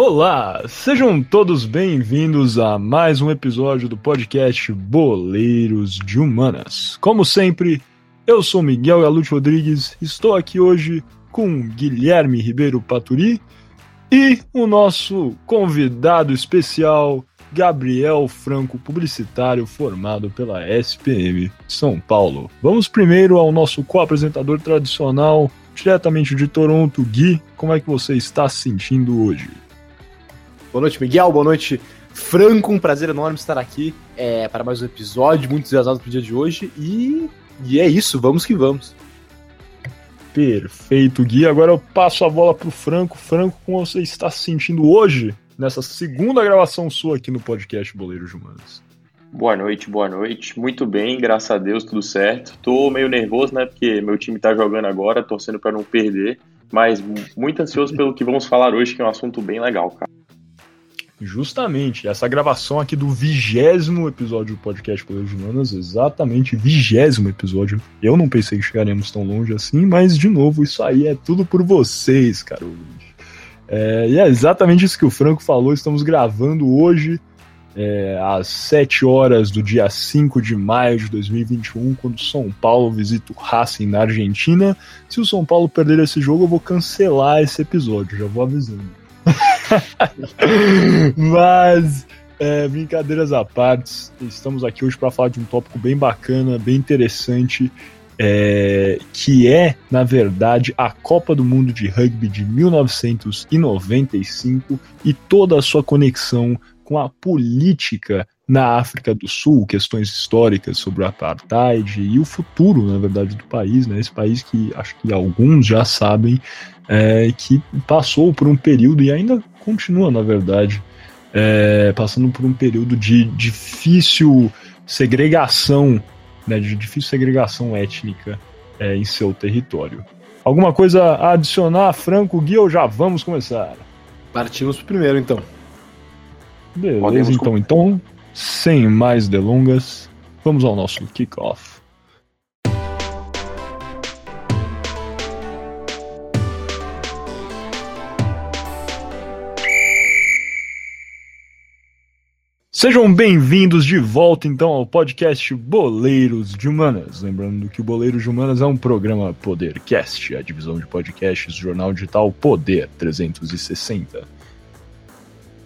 Olá, sejam todos bem-vindos a mais um episódio do podcast Boleiros de Humanas. Como sempre, eu sou Miguel Galute Rodrigues, estou aqui hoje com Guilherme Ribeiro Paturi e o nosso convidado especial, Gabriel Franco, publicitário formado pela SPM São Paulo. Vamos primeiro ao nosso co-apresentador tradicional, diretamente de Toronto, Gui. Como é que você está se sentindo hoje? Boa noite, Miguel. Boa noite, Franco. Um prazer enorme estar aqui é, para mais um episódio, muito entusiasmado pro dia de hoje. E, e é isso, vamos que vamos. Perfeito, Gui. Agora eu passo a bola pro Franco. Franco, como você está se sentindo hoje, nessa segunda gravação sua aqui no podcast Boleiros Humanos? Boa noite, boa noite. Muito bem, graças a Deus, tudo certo. Tô meio nervoso, né? Porque meu time tá jogando agora, torcendo para não perder. Mas muito ansioso pelo que vamos falar hoje, que é um assunto bem legal, cara. Justamente, essa gravação aqui do vigésimo episódio do podcast Poder Humanas, exatamente vigésimo episódio. Eu não pensei que chegaremos tão longe assim, mas de novo, isso aí é tudo por vocês, cara. É, e é exatamente isso que o Franco falou. Estamos gravando hoje, é, às 7 horas do dia 5 de maio de 2021, quando o São Paulo visita o Racing na Argentina. Se o São Paulo perder esse jogo, eu vou cancelar esse episódio, já vou avisando. Mas, é, brincadeiras à parte, estamos aqui hoje para falar de um tópico bem bacana, bem interessante, é, que é, na verdade, a Copa do Mundo de Rugby de 1995 e toda a sua conexão com a política na África do Sul, questões históricas sobre o apartheid e o futuro, na verdade, do país, né? Esse país que acho que alguns já sabem é, que passou por um período e ainda continua, na verdade, é, passando por um período de difícil segregação, né, de difícil segregação étnica é, em seu território. Alguma coisa a adicionar, Franco, Gui, ou já vamos começar? Partimos pro primeiro, então. Beleza, Podemos então. Com... Então, sem mais delongas, vamos ao nosso kickoff. Sejam bem-vindos de volta então ao podcast Boleiros de Humanas. Lembrando que o Boleiros de Humanas é um programa Podercast, a divisão de podcasts do jornal digital Poder 360.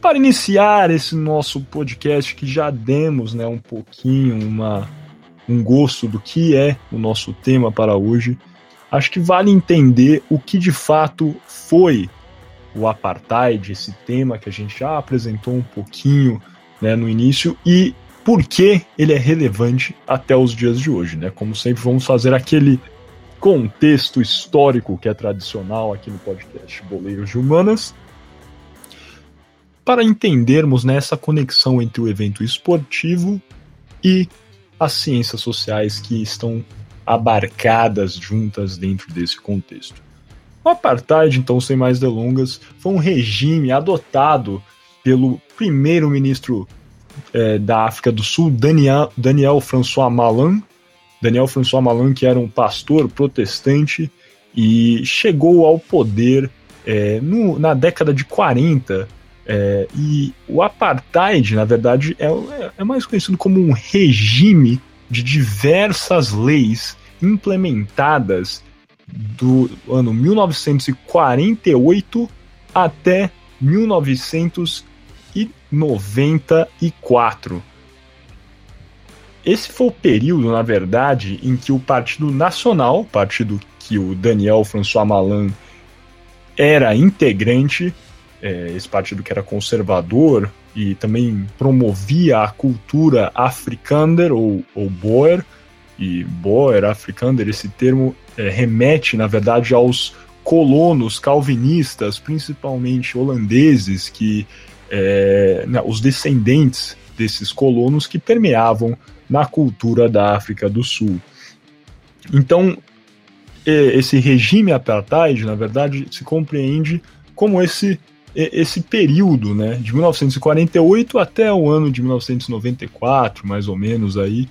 Para iniciar esse nosso podcast que já demos, né, um pouquinho uma um gosto do que é o nosso tema para hoje, acho que vale entender o que de fato foi o apartheid, esse tema que a gente já apresentou um pouquinho né, no início e por que ele é relevante até os dias de hoje, né? Como sempre, vamos fazer aquele contexto histórico que é tradicional aqui no podcast Boleiros de Humanas, para entendermos nessa né, conexão entre o evento esportivo e as ciências sociais que estão abarcadas juntas dentro desse contexto. O apartheid, então, sem mais delongas, foi um regime adotado pelo primeiro-ministro é, da África do Sul, Daniel, Daniel François Malan. Daniel François Malan, que era um pastor protestante e chegou ao poder é, no, na década de 40. É, e o apartheid, na verdade, é, é mais conhecido como um regime de diversas leis implementadas do ano 1948 até 1994. Esse foi o período, na verdade, em que o Partido Nacional, partido que o Daniel François Malan era integrante, é, esse partido que era conservador e também promovia a cultura afrikaner ou, ou Boer, e Boer, afrikaner, esse termo é, remete, na verdade, aos colonos calvinistas, principalmente holandeses, que é, né, os descendentes desses colonos que permeavam na cultura da África do Sul. Então, esse regime apartheid, na verdade, se compreende como esse esse período, né, de 1948 até o ano de 1994, mais ou menos aí,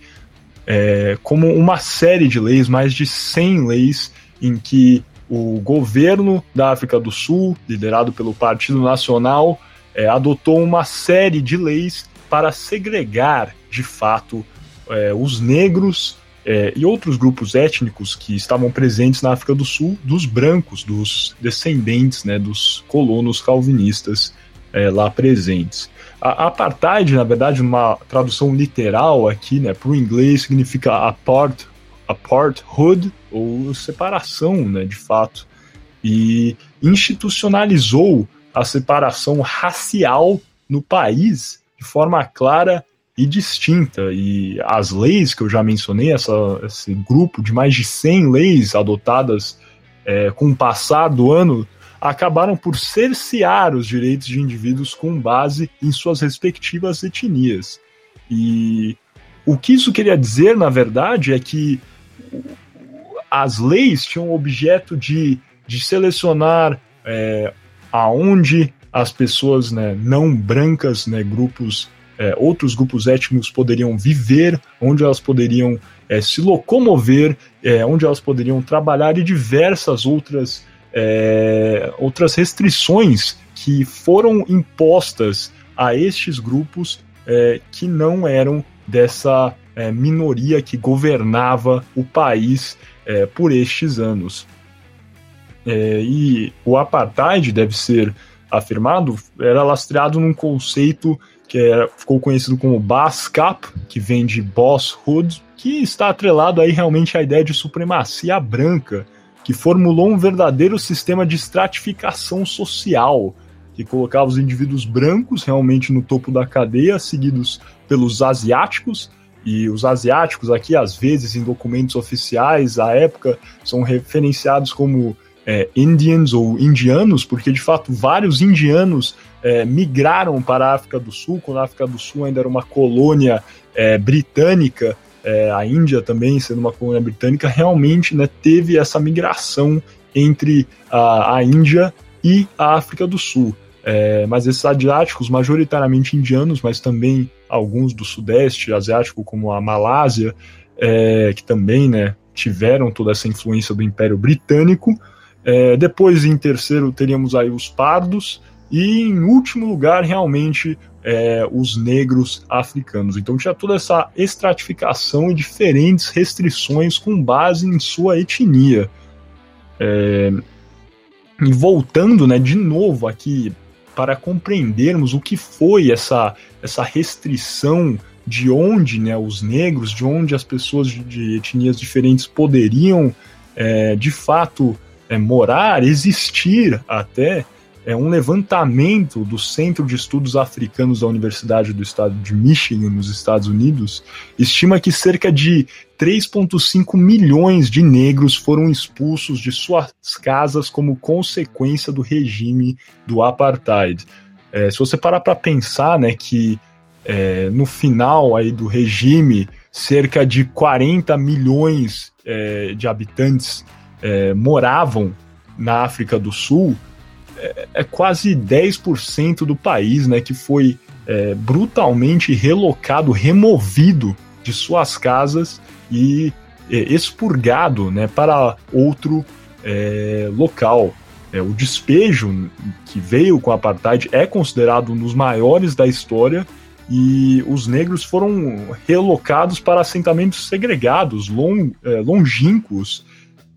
é, como uma série de leis, mais de 100 leis, em que o governo da África do Sul, liderado pelo Partido Nacional, é, adotou uma série de leis para segregar, de fato, é, os negros é, e outros grupos étnicos que estavam presentes na África do Sul dos brancos, dos descendentes né, dos colonos calvinistas é, lá presentes. A apartheid, na verdade, numa tradução literal aqui, né, para o inglês, significa apart, aparthood, ou separação, né, de fato, e institucionalizou a separação racial no país de forma clara e distinta. E as leis que eu já mencionei, essa, esse grupo de mais de 100 leis adotadas é, com o passar do ano, acabaram por cercear os direitos de indivíduos com base em suas respectivas etnias. E o que isso queria dizer, na verdade, é que as leis tinham o objeto de, de selecionar é, aonde as pessoas né, não brancas, né, grupos, é, outros grupos étnicos poderiam viver, onde elas poderiam é, se locomover, é, onde elas poderiam trabalhar e diversas outras é, outras restrições que foram impostas a estes grupos é, que não eram dessa é, minoria que governava o país por estes anos. É, e o apartheid deve ser afirmado, era lastreado num conceito que era, ficou conhecido como BASCAP, que vem de bosshood, que está atrelado aí realmente à ideia de supremacia branca, que formulou um verdadeiro sistema de estratificação social, que colocava os indivíduos brancos realmente no topo da cadeia, seguidos pelos asiáticos, e os asiáticos aqui, às vezes, em documentos oficiais, à época, são referenciados como é, Indians ou indianos, porque de fato vários indianos é, migraram para a África do Sul, quando a África do Sul ainda era uma colônia é, britânica, é, a Índia também sendo uma colônia britânica, realmente né, teve essa migração entre a, a Índia e a África do Sul. É, mas esses asiáticos, majoritariamente indianos, mas também alguns do Sudeste Asiático, como a Malásia, é, que também né, tiveram toda essa influência do Império Britânico. É, depois, em terceiro, teríamos aí os pardos, e em último lugar, realmente, é, os negros africanos. Então tinha toda essa estratificação e diferentes restrições com base em sua etnia. É, e voltando né, de novo aqui para compreendermos o que foi essa, essa restrição de onde né, os negros, de onde as pessoas de, de etnias diferentes poderiam é, de fato é, morar, existir até é um levantamento do Centro de Estudos Africanos da Universidade do Estado de Michigan, nos Estados Unidos, estima que cerca de 3,5 milhões de negros foram expulsos de suas casas como consequência do regime do apartheid. É, se você parar para pensar, né, que é, no final aí do regime, cerca de 40 milhões é, de habitantes é, moravam na África do Sul, é, é quase 10% do país né, que foi é, brutalmente relocado, removido de suas casas e é, expurgado né, para outro é, local. É, o despejo que veio com o apartheid é considerado um dos maiores da história e os negros foram relocados para assentamentos segregados, long, longínquos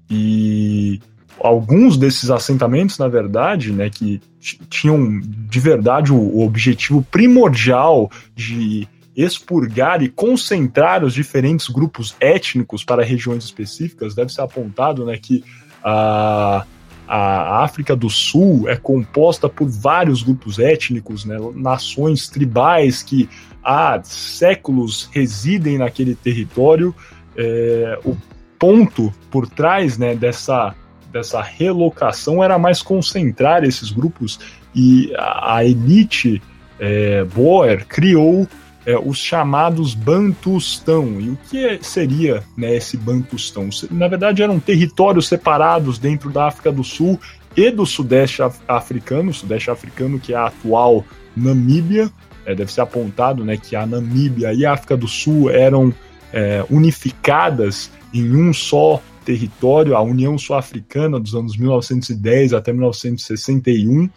e alguns desses assentamentos, na verdade, né, que tinham de verdade o, o objetivo primordial de expurgar e concentrar os diferentes grupos étnicos para regiões específicas, deve ser apontado né, que a, a África do Sul é composta por vários grupos étnicos, né, nações tribais que há séculos residem naquele território. É, o ponto por trás né, dessa dessa relocação era mais concentrar esses grupos e a, a elite é, Boer criou é, os chamados Bantustão. E o que seria né, esse Bantustão? Na verdade, eram territórios separados dentro da África do Sul e do Sudeste africano, Sudeste africano que é a atual Namíbia. É, deve ser apontado né, que a Namíbia e a África do Sul eram é, unificadas em um só território, a União Sul-Africana dos anos 1910 até 1961.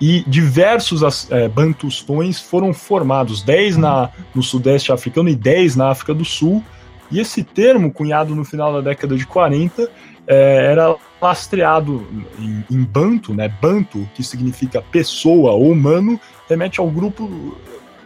e diversos é, bantustões foram formados, 10 na, no sudeste africano e 10 na África do Sul. E esse termo, cunhado no final da década de 40, é, era lastreado em, em, Banto, né? Banto, que significa pessoa ou humano, remete ao grupo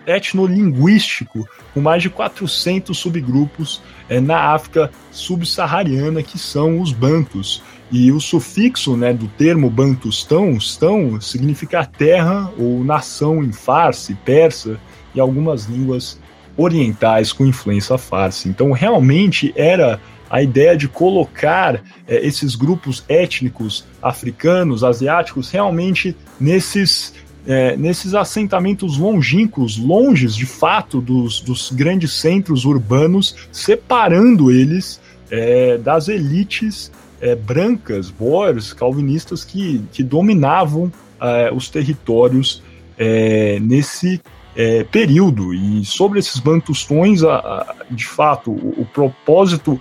etnolinguístico com mais de 400 subgrupos é, na África subsaariana, que são os Bantus. E o sufixo né, do termo Bantustão stão, significa terra ou nação em farsi, persa e algumas línguas orientais com influência farsi. Então, realmente era a ideia de colocar é, esses grupos étnicos africanos, asiáticos, realmente nesses, é, nesses assentamentos longínquos, longes de fato dos, dos grandes centros urbanos, separando eles é, das elites é, brancas, boers, calvinistas que, que dominavam é, os territórios é, nesse é, período. E sobre esses bantustões, a, a, de fato, o, o, propósito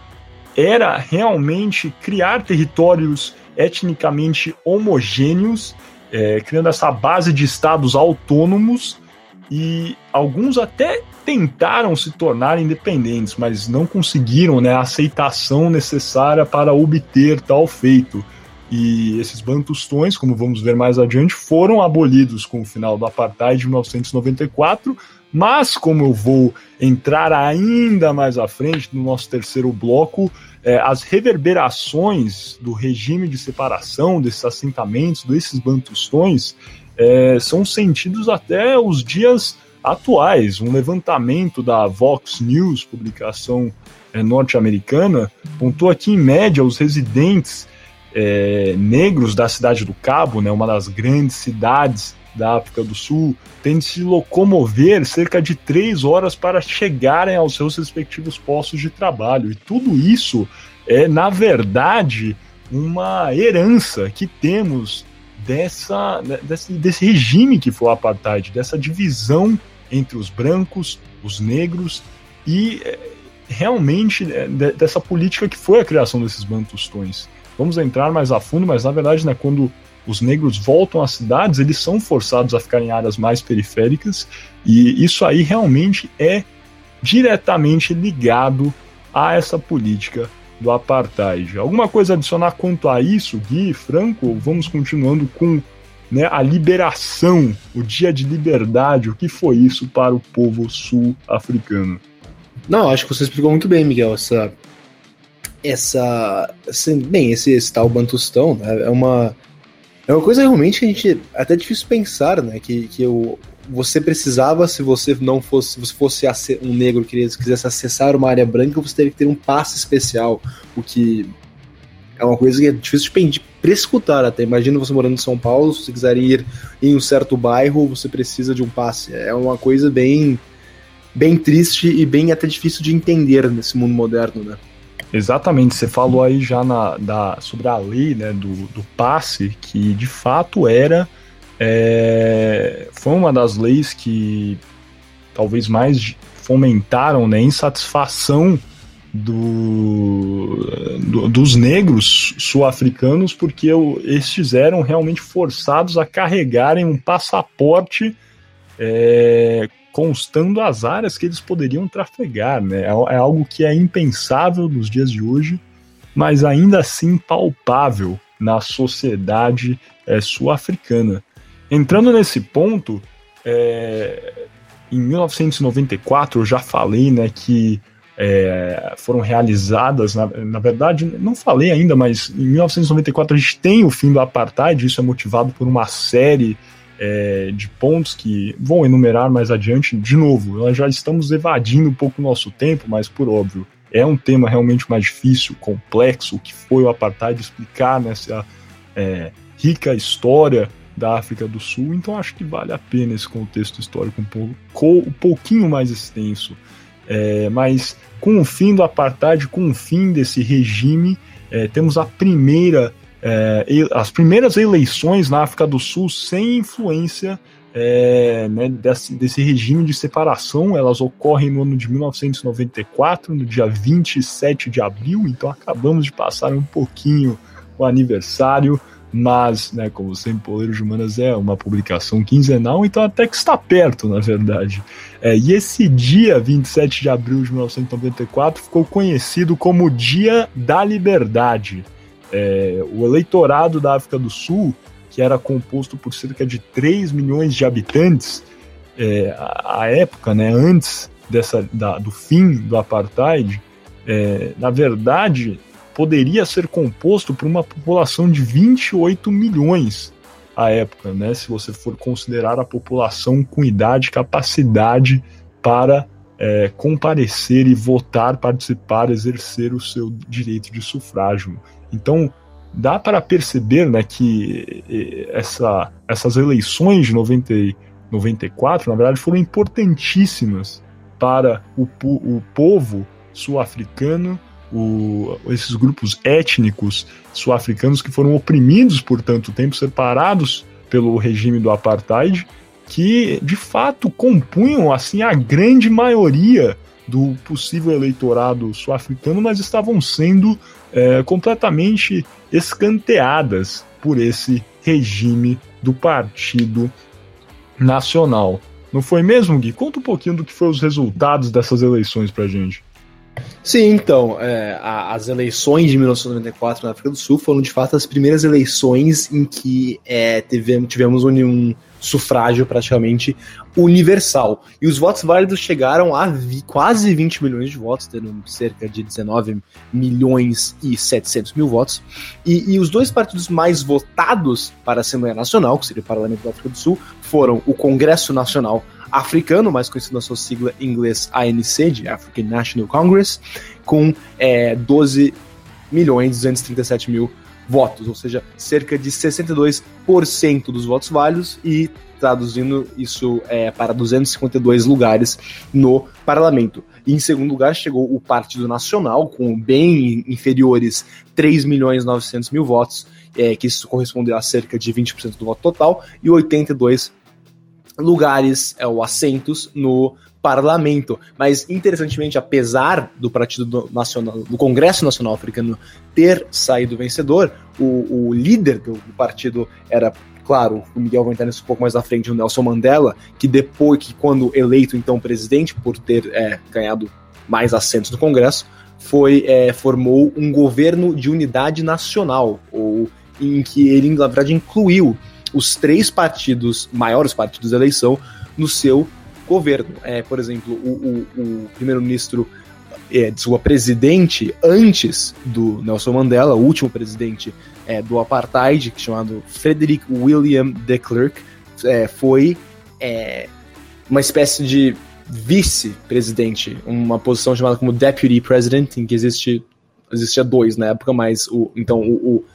era realmente criar territórios etnicamente homogêneos, é, criando essa base de estados autônomos e alguns até tentaram se tornar independentes, mas não conseguiram né, a aceitação necessária para obter tal feito. E esses bantustões, como vamos ver mais adiante, foram abolidos com o final do apartheid de 1994, mas como eu vou entrar ainda mais à frente no nosso terceiro bloco, é, as reverberações do regime de separação desses assentamentos, desses bantustões, é, são sentidos até os dias atuais. Um levantamento da Vox News, publicação é, norte-americana, pontua que, em média, os residentes é, negros da cidade do Cabo, né, uma das grandes cidades da África do Sul, têm de se locomover cerca de três horas para chegarem aos seus respectivos postos de trabalho. E tudo isso é, na verdade, uma herança que temos dessa, desse, desse regime que foi o apartheid, dessa divisão entre os brancos, os negros e é, realmente é, dessa política que foi a criação desses bantustões. Vamos entrar mais a fundo, mas na verdade, né, quando os negros voltam às cidades, eles são forçados a ficar em áreas mais periféricas, e isso aí realmente é diretamente ligado a essa política do apartheid. Alguma coisa a adicionar quanto a isso, Gui, Franco? Vamos continuando com né, a liberação, o dia de liberdade, o que foi isso para o povo sul-africano? Não, acho que você explicou muito bem, Miguel, essa. Essa. Bem, esse, esse tal Bantustão né, é uma. É uma coisa realmente que a gente. É até difícil pensar, né? Que, que o, você precisava, se você não fosse, se você fosse um negro que quisesse acessar uma área branca, você teria que ter um passe especial, o que é uma coisa que é difícil de prescutar até. Imagina você morando em São Paulo, se você quiser ir em um certo bairro, você precisa de um passe. É uma coisa bem bem triste e bem até difícil de entender nesse mundo moderno, né? Exatamente, você falou aí já na, da, sobre a lei né, do, do passe, que de fato era é, foi uma das leis que talvez mais fomentaram né, insatisfação do, do, dos negros sul-africanos, porque estes eram realmente forçados a carregarem um passaporte é, constando as áreas que eles poderiam trafegar. Né? É, é algo que é impensável nos dias de hoje, mas ainda assim palpável na sociedade é, sul-africana. Entrando nesse ponto, é, em 1994 eu já falei né, que é, foram realizadas, na, na, verdade, não falei ainda, mas em 1994 a gente tem o fim do apartheid, isso é motivado por uma série é, de pontos que vão enumerar mais adiante. De novo, nós já estamos evadindo um pouco o nosso tempo, mas por óbvio, é um tema realmente mais difícil, complexo, o que foi o apartheid, explicar nessa é, rica história da África do Sul, então acho que vale a pena esse contexto histórico um, pouco, um pouquinho mais extenso. É, mas com o fim do apartheid, com o fim desse regime, é, temos a primeira, é, as primeiras eleições na África do Sul sem influência é, né, desse, desse, regime de separação. Elas ocorrem no ano de 1994, no dia 27 de abril, então acabamos de passar um pouquinho o aniversário mas, né, como sempre, Poleiros de Humanas é uma publicação quinzenal, então até que está perto, na verdade. É, e esse dia, 27 de abril de 1994, ficou conhecido como Dia da Liberdade. É, o eleitorado da África do Sul, que era composto por cerca de 3 milhões de habitantes, é, à época, né, antes dessa, da, do fim do apartheid, é, na verdade, poderia ser composto por uma população de 28 milhões à época, né? Se você for considerar a população com idade capacidade para é, comparecer e votar, participar, exercer o seu direito de sufrágio. Então, dá para perceber né, que essa, essas eleições de 90, 94, na verdade, foram importantíssimas para o, o povo sul-africano esses grupos étnicos sul-africanos que foram oprimidos por tanto tempo, separados pelo regime do apartheid, que de fato compunham assim a grande maioria do possível eleitorado sul-africano, mas estavam sendo é, completamente escanteadas por esse regime do Partido Nacional. Não foi mesmo, Gui? Conta um pouquinho do que foram os resultados dessas eleições pra gente. Sim, então, é, a, as eleições de 1994 na África do Sul foram de fato as primeiras eleições em que é, tivemos, tivemos um, sufrágio praticamente universal. E os votos válidos chegaram a vi, quase 20 milhões de votos, tendo cerca de 19 milhões e 700 mil votos. E, e os dois partidos mais votados para a Assembleia Nacional, que seria o Parlamento da África do Sul, foram o Congresso Nacional africano, mais conhecido na sua sigla em inglês ANC, de African National Congress, com é, 12 milhões 237 mil votos, ou seja, cerca de 62% dos votos válidos e traduzindo isso é, para 252 lugares no parlamento. E em segundo lugar chegou o Partido Nacional, com bem inferiores 3 milhões 900 mil votos, é, que isso corresponde a cerca de 20% do voto total, e 82 lugares é, ou assentos no parlamento. Mas, interessantemente, apesar do Partido Nacional, do Congresso Nacional Africano ter saído vencedor, o, o líder do, do, partido era, claro, o Miguel vai entrar nisso um pouco mais à frente, o Nelson Mandela, que depois, que quando eleito então presidente, por ter é, ganhado mais assentos no Congresso, foi é, formou um governo de unidade nacional, ou em que ele, na verdade, incluiu os três partidos, maiores partidos da eleição, no seu governo. É, por exemplo, o, o, o primeiro-ministro, é, desculpa, presidente antes do Nelson Mandela, o último presidente é, do apartheid, chamado Frederick William de Klerk, é, foi é, uma espécie de vice-presidente, uma posição chamada como Deputy President, em que existe existia dois na época, mas o, então o, o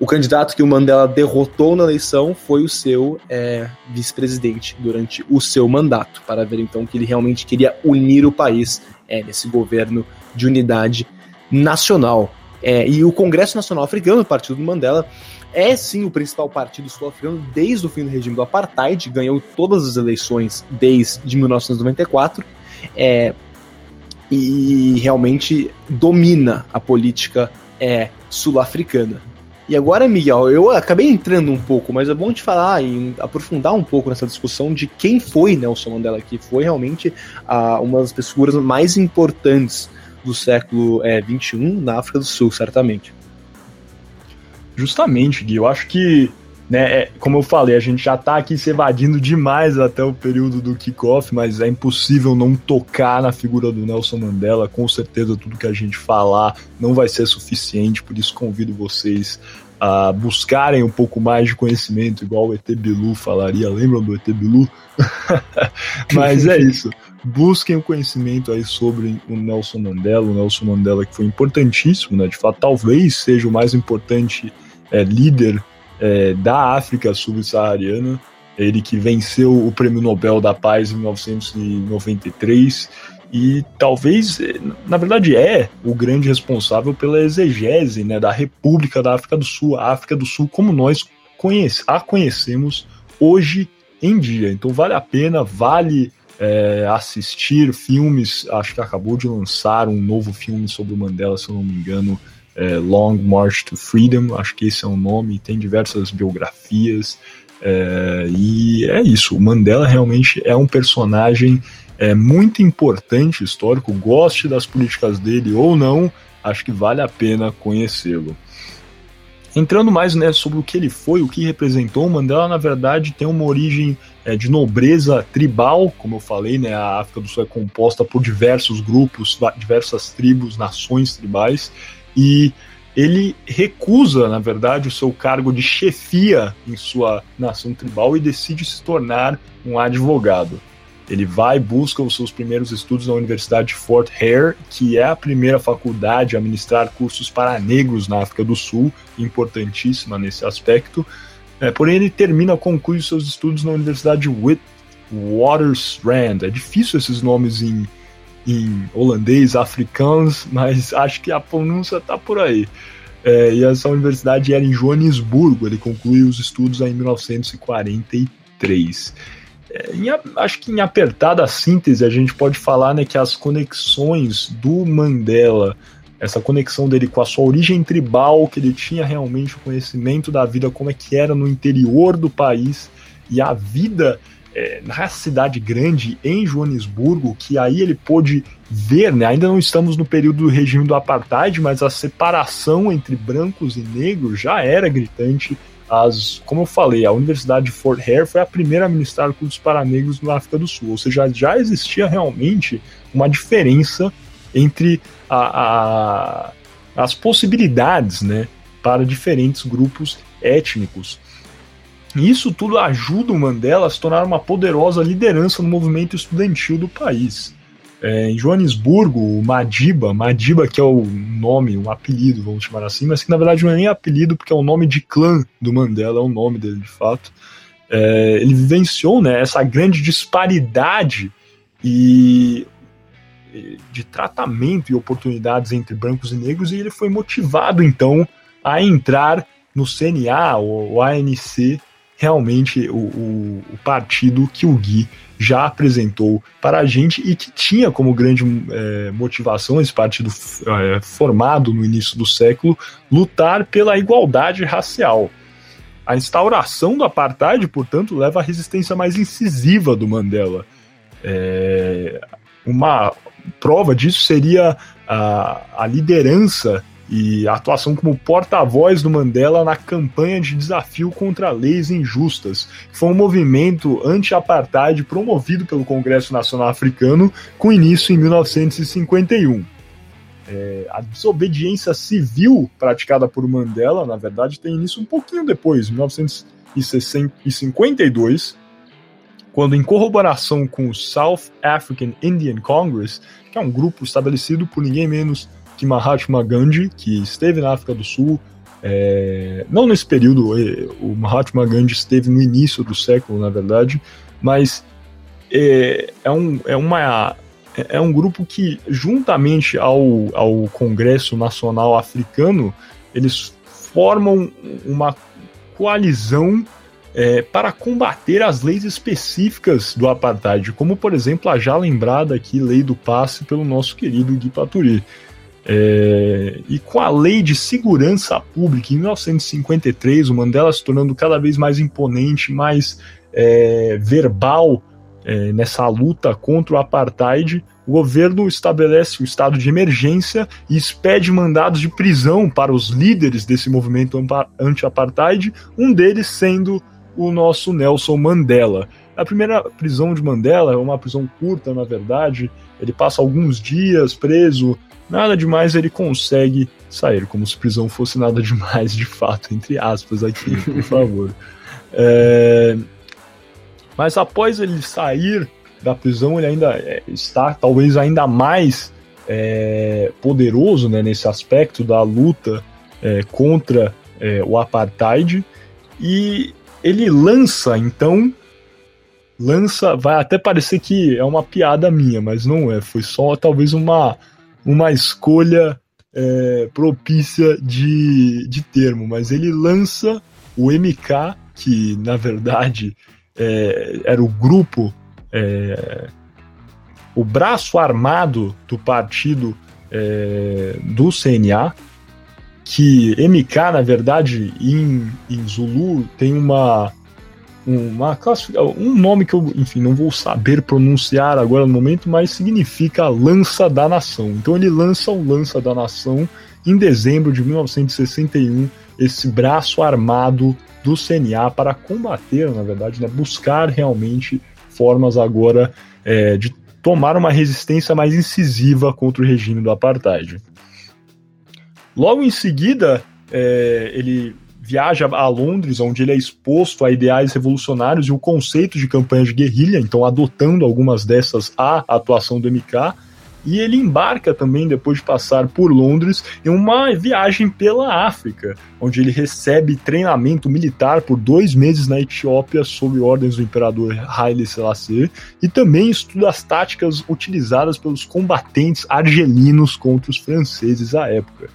o candidato que o Mandela derrotou na eleição foi o seu é, vice-presidente durante o seu mandato, para ver então que ele realmente queria unir o país é, nesse governo de unidade nacional. É, e o Congresso Nacional Africano, o partido do Mandela, é sim o principal partido sul-africano desde o fim do regime do apartheid, ganhou todas as eleições desde 1994 é, e realmente domina a política é, sul-africana. E agora, Miguel, eu acabei entrando um pouco, mas é bom te falar e aprofundar um pouco nessa discussão de quem foi Nelson Mandela, que foi realmente ah, uma das figuras mais importantes do século XXI eh, na África do Sul, certamente. Justamente, Gui, eu acho que, né, é, como eu falei, a gente já está aqui se evadindo demais até o período do kickoff, mas é impossível não tocar na figura do Nelson Mandela. Com certeza, tudo que a gente falar não vai ser suficiente, por isso convido vocês a buscarem um pouco mais de conhecimento, igual o ET Bilu falaria. Lembram do ET Bilu? Mas é isso. Busquem o conhecimento aí sobre o Nelson Mandela, o Nelson Mandela que foi importantíssimo, né? De fato, talvez seja o mais importante é, líder é, da África subsaariana. Ele que venceu o Prêmio Nobel da Paz em 1993 e talvez, na verdade, é o grande responsável pela exegese né, da República da África do Sul, a África do Sul como nós conhece, a conhecemos hoje em dia. Então vale a pena, vale é, assistir filmes. Acho que acabou de lançar um novo filme sobre o Mandela, se eu não me engano, é, Long March to Freedom, acho que esse é o nome, tem diversas biografias, é, e é isso, o Mandela realmente é um personagem é, muito importante histórico, goste das políticas dele ou não, acho que vale a pena conhecê-lo. Entrando mais né, sobre o que ele foi, o que representou, Mandela, na verdade, tem uma origem é, de nobreza tribal, como eu falei, né, a África do Sul é composta por diversos grupos, diversas tribos, nações tribais, e ele recusa, na verdade, o seu cargo de chefia em sua nação tribal e decide se tornar um advogado. Ele vai busca os seus primeiros estudos na Universidade de Fort Hare, que é a primeira faculdade a ministrar cursos para negros na África do Sul, importantíssima nesse aspecto. É, porém, ele termina, conclui seus estudos na Universidade de Witwatersrand. É difícil esses nomes em, em holandês, africanos, mas acho que a pronúncia está por aí. É, e essa universidade era em Joanesburgo. Ele conclui os estudos em 1943. É, em, acho que em apertada síntese a gente pode falar né, que as conexões do Mandela, essa conexão dele com a sua origem tribal, que ele tinha realmente o conhecimento da vida, como é que era no interior do país, e a vida é, na cidade grande, em Joanesburgo, que aí ele pôde ver, né, ainda não estamos no período do regime do apartheid, mas a separação entre brancos e negros já era gritante. As, como eu falei, a Universidade de Fort Hare foi a primeira a ministrar cursos para negros na África do Sul, ou seja, já existia realmente uma diferença entre a, a, as possibilidades né, para diferentes grupos étnicos. Isso tudo ajuda o Mandela a se tornar uma poderosa liderança no movimento estudantil do país. É, em Joanesburgo, o Madiba, Madiba que é o nome, um apelido, vamos chamar assim, mas que na verdade não é nem apelido, porque é o nome de clã do Mandela, é o nome dele de fato. É, ele vivenciou né, essa grande disparidade e de tratamento e oportunidades entre brancos e negros, e ele foi motivado então a entrar no CNA, o ANC, realmente o, o, o partido que o Gui já apresentou para a gente e que tinha como grande é, motivação esse partido é, formado no início do século lutar pela igualdade racial. A instauração do apartheid, portanto, leva à resistência mais incisiva do Mandela. É, uma prova disso seria a, a liderança e a atuação como porta-voz do Mandela na campanha de desafio contra leis injustas, que foi um movimento anti-apartheid promovido pelo Congresso Nacional Africano com início em 1951. É, a desobediência civil praticada por Mandela, na verdade, tem início um pouquinho depois, em 1952, quando, em corroboração com o South African Indian Congress, que é um grupo estabelecido por ninguém menos que Mahatma Gandhi, que esteve na África do Sul, é, não nesse período, o Mahatma Gandhi esteve no início do século, na verdade, mas é, é, um, é, uma, é um grupo que, juntamente ao, ao Congresso Nacional Africano, eles formam uma coalizão é, para combater as leis específicas do apartheid, como por exemplo a já lembrada aqui lei do passe pelo nosso querido Gui Paturi. É, e com a Lei de Segurança Pública, em 1953, o Mandela se tornando cada vez mais imponente, mais é, verbal é, nessa luta contra o apartheid, o governo estabelece o estado de emergência e expede mandados de prisão para os líderes desse movimento anti-apartheid, um deles sendo o nosso Nelson Mandela. A primeira prisão de Mandela é uma prisão curta, na verdade. Ele passa alguns dias preso Nada demais ele consegue sair, como se prisão fosse nada demais de fato, entre aspas aqui, por favor. É... Mas após ele sair da prisão, ele ainda é, está talvez ainda mais é, poderoso né, nesse aspecto da luta é, contra é, o apartheid e ele lança então lança vai até parecer que é uma piada minha mas não é foi só talvez uma uma escolha é, propícia de, de termo, mas ele lança o MK, que na verdade é, era o grupo, é, o braço armado do partido é, do CNA, que MK, na verdade, em, em Zulu tem uma uma um nome que eu, enfim, não vou saber pronunciar agora no momento, mas significa lança da nação. Então ele lança o lança da nação em dezembro de 1961, esse braço armado do CNA para combater, na verdade, né, buscar realmente formas agora é, de tomar uma resistência mais incisiva contra o regime do apartheid. Logo em seguida, é, ele viaja a Londres, onde ele é exposto a ideais revolucionários e o conceito de campanha de guerrilha, então adotando algumas dessas a atuação do MK. E ele embarca também, depois de passar por Londres, em uma viagem pela África, onde ele recebe treinamento militar por dois meses na Etiópia, sob ordens do imperador Haile Selassie, e também estuda as táticas utilizadas pelos combatentes argelinos contra os franceses à época.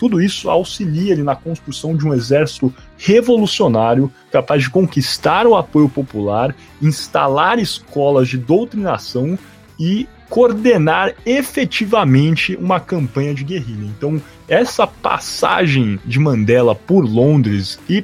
Tudo isso auxilia ele na construção de um exército revolucionário capaz de conquistar o apoio popular, instalar escolas de doutrinação e coordenar efetivamente uma campanha de guerrilha. Então, essa passagem de Mandela por Londres e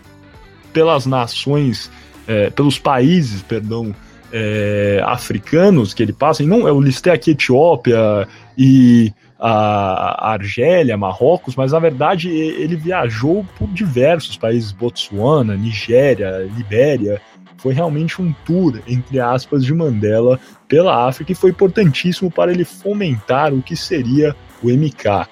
pelas nações, é, pelos países, perdão, é, africanos que ele passa, e não eu listei aqui Etiópia e a Argélia, Marrocos, mas na verdade ele viajou por diversos países, Botsuana, Nigéria, Libéria. Foi realmente um tour, entre aspas, de Mandela pela África e foi importantíssimo para ele fomentar o que seria o MK.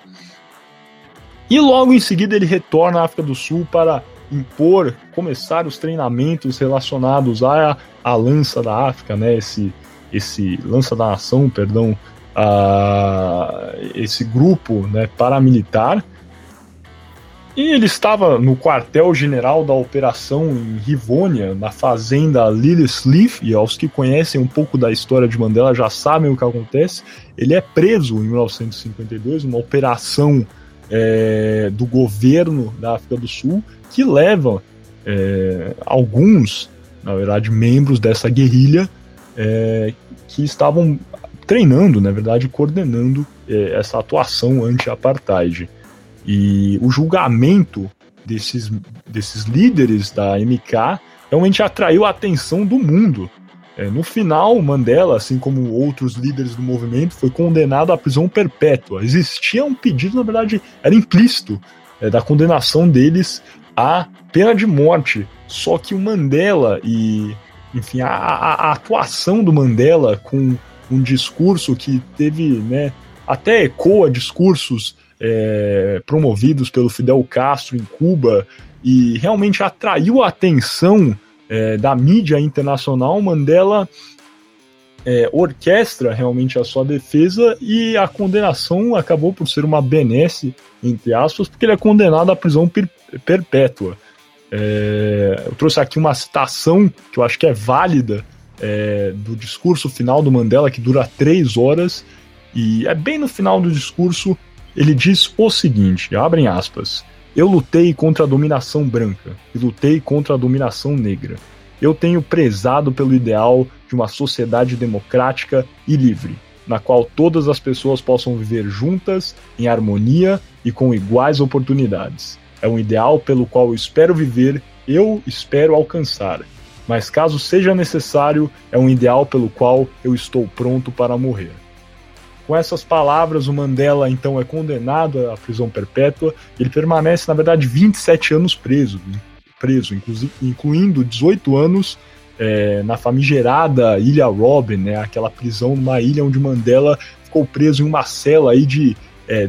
E logo em seguida ele retorna à África do Sul para impor, começar os treinamentos relacionados à, à lança da África, né? Esse, esse lança da nação, perdão, a esse grupo né, paramilitar. E ele estava no quartel-general da operação em Rivônia, na fazenda Lilithleaf, e aos que conhecem um pouco da história de Mandela já sabem o que acontece. Ele é preso em 1952, uma operação é, do governo da África do Sul que leva é, alguns, na verdade, membros dessa guerrilha é, que estavam treinando, na verdade, coordenando é, essa atuação anti-apartheid. E o julgamento desses, desses líderes da MK realmente atraiu a atenção do mundo. É, no final, Mandela, assim como outros líderes do movimento, foi condenado à prisão perpétua. Existia um pedido, na verdade, era implícito, é, da condenação deles à pena de morte. Só que o Mandela e, enfim, a, a, a atuação do Mandela com um discurso que teve, né, até ecoa discursos é, promovidos pelo Fidel Castro em Cuba e realmente atraiu a atenção é, da mídia internacional. Mandela é, orquestra realmente a sua defesa e a condenação acabou por ser uma benesse, entre aspas, porque ele é condenado à prisão per perpétua. É, eu trouxe aqui uma citação que eu acho que é válida é, do discurso final do Mandela, que dura três horas, e é bem no final do discurso ele diz o seguinte: abrem aspas. Eu lutei contra a dominação branca e lutei contra a dominação negra. Eu tenho prezado pelo ideal de uma sociedade democrática e livre, na qual todas as pessoas possam viver juntas, em harmonia e com iguais oportunidades. É um ideal pelo qual eu espero viver, eu espero alcançar mas caso seja necessário, é um ideal pelo qual eu estou pronto para morrer. Com essas palavras, o Mandela então é condenado à prisão perpétua. Ele permanece, na verdade, 27 anos preso, preso incluindo 18 anos é, na famigerada Ilha Robin, né, aquela prisão numa ilha onde Mandela ficou preso em uma cela aí de é,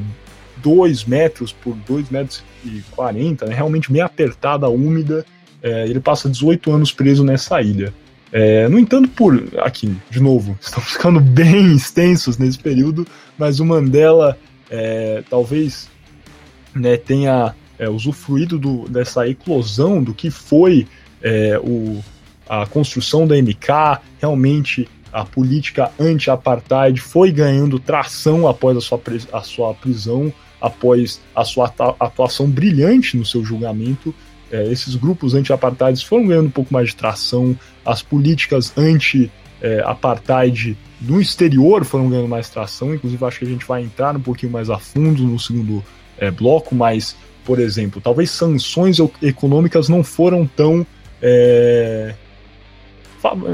2 metros por 2 metros e 40, né, realmente meio apertada, úmida, é, ele passa 18 anos preso nessa ilha. É, no entanto, por aqui, de novo, estamos ficando bem extensos nesse período, mas o Mandela é, talvez né, tenha é, usufruído do, dessa eclosão do que foi é, o, a construção da MK, realmente a política anti-apartheid foi ganhando tração após a sua, a sua prisão, após a sua atuação brilhante no seu julgamento, é, esses grupos anti-apartheid foram ganhando um pouco mais de tração, as políticas anti-apartheid no exterior foram ganhando mais tração, inclusive acho que a gente vai entrar um pouquinho mais a fundo no segundo é, bloco, mas por exemplo. Talvez sanções econômicas não foram tão. É,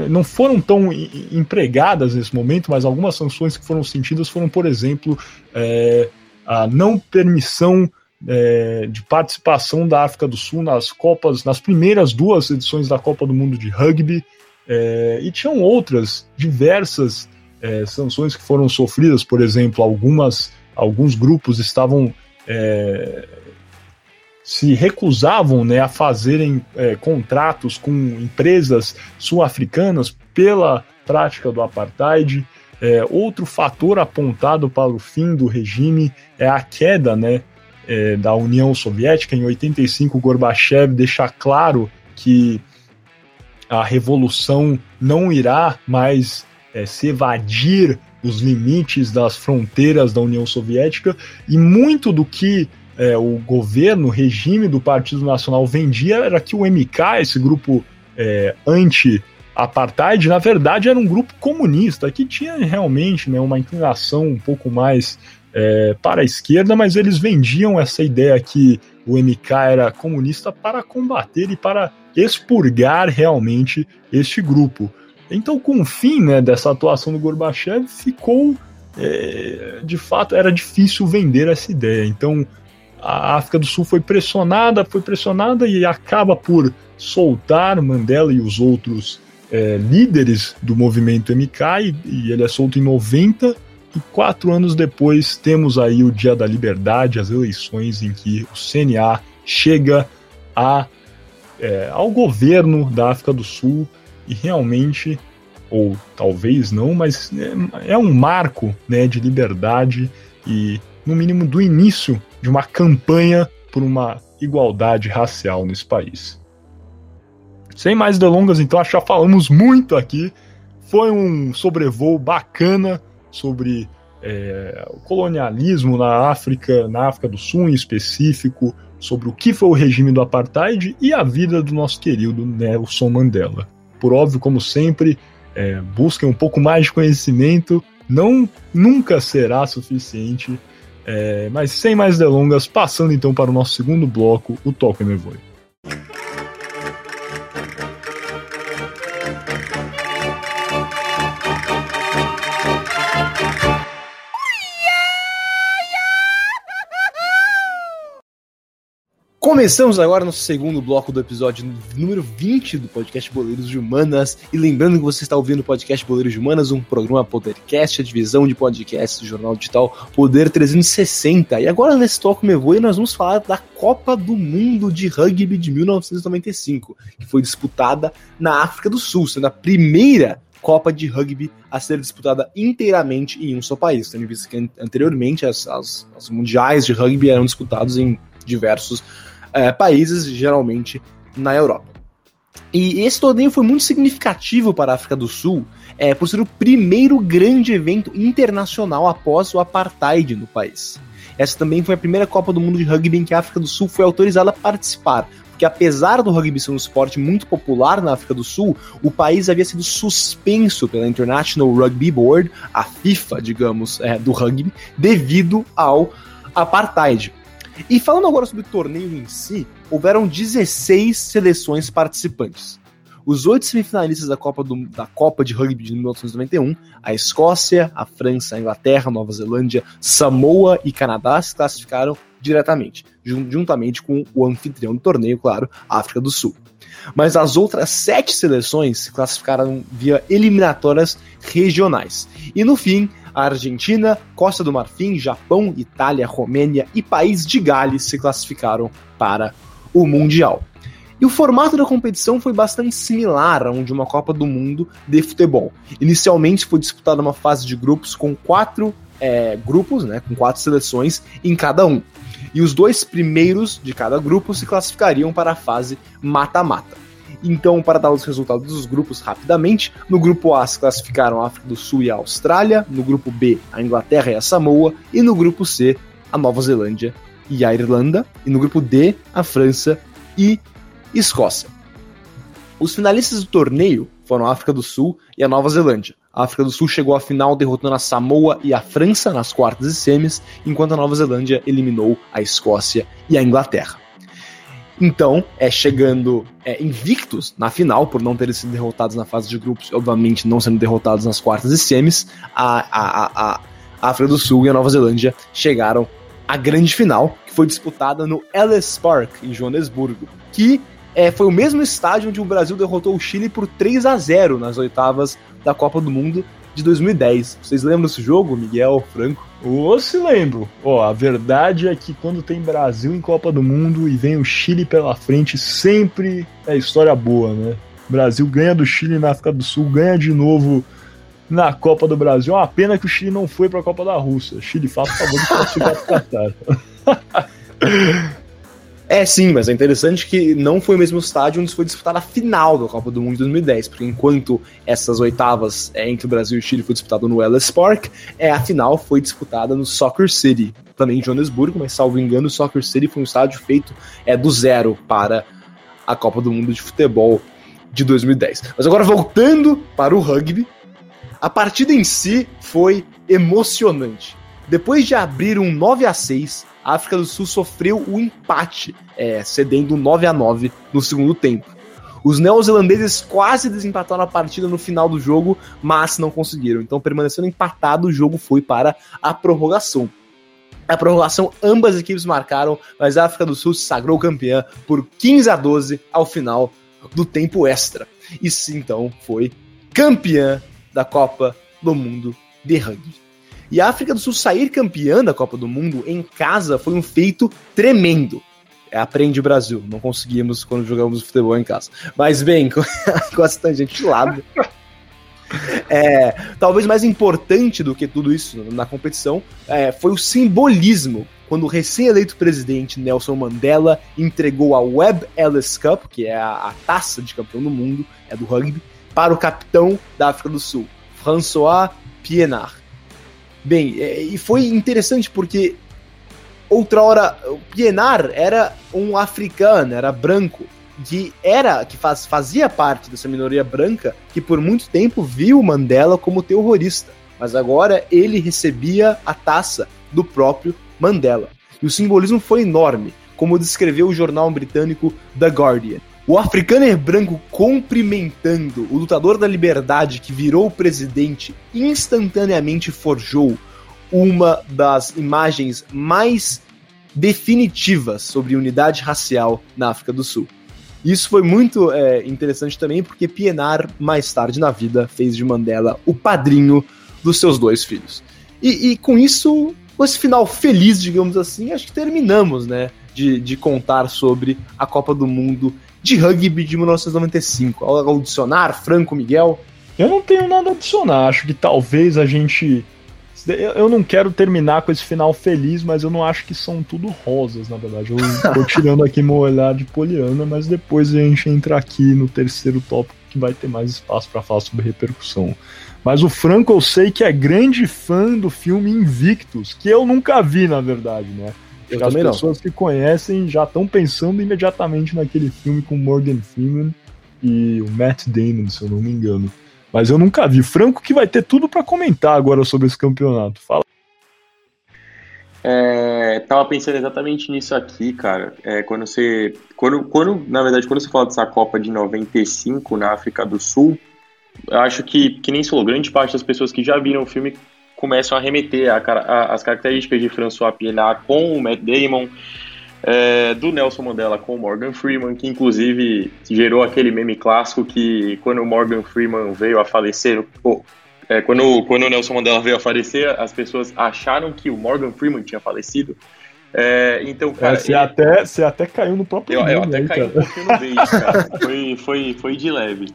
não foram tão empregadas nesse momento, mas algumas sanções que foram sentidas foram, por exemplo, é, a não permissão é, de participação da África do Sul nas Copas, nas primeiras duas edições da Copa do Mundo de Rugby, é, e tinham outras diversas é, sanções que foram sofridas, por exemplo, algumas, alguns grupos estavam é, se recusavam né, a fazerem é, contratos com empresas sul-africanas pela prática do apartheid. É, outro fator apontado para o fim do regime é a queda né, é, da União Soviética. Em 85, Gorbachev deixa claro que a revolução não irá mais é, se evadir os limites das fronteiras da União Soviética e muito do que é, o governo, o regime do Partido Nacional vendia era que o MK, esse grupo é, anti-apartheid, na verdade era um grupo comunista que tinha realmente né, uma inclinação um pouco mais é, para a esquerda, mas eles vendiam essa ideia que o MK era comunista para combater e para expurgar realmente este grupo. Então, com o fim né, dessa atuação do Gorbachev, ficou. É, de fato, era difícil vender essa ideia. Então, a África do Sul foi pressionada, foi pressionada e acaba por soltar Mandela e os outros é, líderes do movimento MK, e, e ele é solto em 90 e quatro anos depois temos aí o Dia da Liberdade, as eleições em que o CNA chega a, é, ao governo da África do Sul e realmente, ou talvez não, mas é, é um marco né, de liberdade e, no mínimo, do início de uma campanha por uma igualdade racial nesse país. Sem mais delongas, então, já falamos muito aqui. Foi um sobrevoo bacana sobre é, o colonialismo na África, na África do Sul em específico, sobre o que foi o regime do apartheid e a vida do nosso querido Nelson Mandela. Por óbvio, como sempre, é, busquem um pouco mais de conhecimento, não nunca será suficiente, é, mas sem mais delongas, passando então para o nosso segundo bloco, o Toque Me Voe. Começamos agora no segundo bloco do episódio número 20 do podcast Boleiros de Humanas. E lembrando que você está ouvindo o podcast Boleiros de Humanas, um programa Podercast, a divisão de podcasts do jornal digital Poder 360. E agora nesse Toque Me Voe nós vamos falar da Copa do Mundo de Rugby de 1995, que foi disputada na África do Sul, sendo a primeira Copa de Rugby a ser disputada inteiramente em um só país. Tendo visto que anteriormente as, as, as mundiais de rugby eram disputados em diversos é, países, geralmente na Europa. E esse torneio foi muito significativo para a África do Sul, é, por ser o primeiro grande evento internacional após o apartheid no país. Essa também foi a primeira Copa do Mundo de Rugby em que a África do Sul foi autorizada a participar, porque apesar do rugby ser um esporte muito popular na África do Sul, o país havia sido suspenso pela International Rugby Board, a FIFA, digamos, é, do rugby, devido ao apartheid. E falando agora sobre o torneio em si, houveram 16 seleções participantes. Os oito semifinalistas da Copa, do, da Copa de Rugby de 1991, a Escócia, a França, a Inglaterra, Nova Zelândia, Samoa e Canadá se classificaram diretamente, juntamente com o anfitrião do torneio, claro, África do Sul. Mas as outras sete seleções se classificaram via eliminatórias regionais. E no fim, a Argentina, Costa do Marfim, Japão, Itália, Romênia e País de Gales se classificaram para o Mundial. E o formato da competição foi bastante similar a um de uma Copa do Mundo de futebol. Inicialmente foi disputada uma fase de grupos com quatro é, grupos, né, com quatro seleções em cada um. E os dois primeiros de cada grupo se classificariam para a fase mata-mata. Então, para dar os resultados dos grupos rapidamente, no grupo A se classificaram a África do Sul e a Austrália, no grupo B a Inglaterra e a Samoa, e no grupo C a Nova Zelândia e a Irlanda, e no grupo D a França e Escócia. Os finalistas do torneio foram a África do Sul e a Nova Zelândia. A África do Sul chegou à final derrotando a Samoa e a França nas quartas e semis, enquanto a Nova Zelândia eliminou a Escócia e a Inglaterra. Então, é chegando é, invictos na final, por não terem sido derrotados na fase de grupos, obviamente não sendo derrotados nas quartas e semis, a, a, a, a África do Sul e a Nova Zelândia chegaram à grande final, que foi disputada no Ellis Park, em Joanesburgo, que é, foi o mesmo estádio onde o Brasil derrotou o Chile por 3 a 0 nas oitavas da Copa do Mundo de 2010. Vocês lembram desse jogo, Miguel, Franco? Ô, se lembro. Ó, a verdade é que quando tem Brasil em Copa do Mundo e vem o Chile pela frente, sempre é história boa, né? O Brasil ganha do Chile na África do Sul, ganha de novo na Copa do Brasil. É uma pena que o Chile não foi para a Copa da Rússia. Chile, faça favor de classificar para Qatar. É, sim, mas é interessante que não foi o mesmo estádio onde foi disputada a final da Copa do Mundo de 2010, porque enquanto essas oitavas é, entre o Brasil e o Chile foi disputada no Ellis Park, é, a final foi disputada no Soccer City, também em Joanesburgo, mas salvo engano, o Soccer City foi um estádio feito é, do zero para a Copa do Mundo de Futebol de 2010. Mas agora voltando para o rugby, a partida em si foi emocionante. Depois de abrir um 9 a 6 a África do Sul sofreu o um empate, é, cedendo 9 a 9 no segundo tempo. Os neozelandeses quase desempataram a partida no final do jogo, mas não conseguiram. Então, permanecendo empatado, o jogo foi para a prorrogação. A prorrogação, ambas as equipes marcaram, mas a África do Sul se sagrou campeã por 15 a 12 ao final do tempo extra. E sim, então, foi campeã da Copa do Mundo de Rugby. E a África do Sul sair campeã da Copa do Mundo em casa foi um feito tremendo. É, aprende Brasil, não conseguimos quando jogamos futebol em casa. Mas bem, com, com essa tangente de lado. É, talvez mais importante do que tudo isso na competição é, foi o simbolismo quando o recém-eleito presidente Nelson Mandela entregou a Webb Ellis Cup, que é a, a, taça de campeão do mundo, é do rugby, para o capitão da África do Sul, François Pienaar. Bem, é, e foi interessante porque outrora o Pienaar era um africano, era branco, que era que faz, fazia parte dessa minoria branca que por muito tempo viu Mandela como terrorista, mas agora ele recebia a taça do próprio Mandela. E o simbolismo foi enorme, como descreveu o jornal britânico The Guardian. O africaner branco cumprimentando o lutador da liberdade que virou presidente instantaneamente forjou uma das imagens mais definitivas sobre unidade racial na África do Sul. Isso foi muito é, interessante também porque Pienaar, mais tarde na vida, fez de Mandela o padrinho dos seus dois filhos. E, e com isso, com esse final feliz, digamos assim, acho que terminamos, né? De, de contar sobre a Copa do Mundo de rugby de 1995. Algo adicionar, Franco, Miguel? Eu não tenho nada a adicionar. Acho que talvez a gente. Eu não quero terminar com esse final feliz, mas eu não acho que são tudo rosas, na verdade. Eu tô tirando aqui meu olhar de poliana, mas depois a gente entra aqui no terceiro tópico que vai ter mais espaço para falar sobre repercussão. Mas o Franco eu sei que é grande fã do filme Invictus, que eu nunca vi, na verdade, né? Eu As pessoas não. que conhecem já estão pensando imediatamente naquele filme com Morgan Freeman e o Matt Damon, se eu não me engano. Mas eu nunca vi. Franco que vai ter tudo para comentar agora sobre esse campeonato. Fala. É, tava pensando exatamente nisso aqui, cara. É, quando você. Quando, quando, na verdade, quando você fala dessa Copa de 95 na África do Sul, eu acho que, que nem falou, grande parte das pessoas que já viram o filme começam a remeter as características de François Pienaar com o Matt Damon, é, do Nelson Mandela com o Morgan Freeman, que inclusive gerou aquele meme clássico que quando o Morgan Freeman veio a falecer, oh, é, quando, quando o Nelson Mandela veio a falecer, as pessoas acharam que o Morgan Freeman tinha falecido. É, então, cara. É, você, ele... até, você até caiu no próprio Eu, eu até aí, caí cara. um pouquinho no beijo, cara. Foi, foi, foi de leve.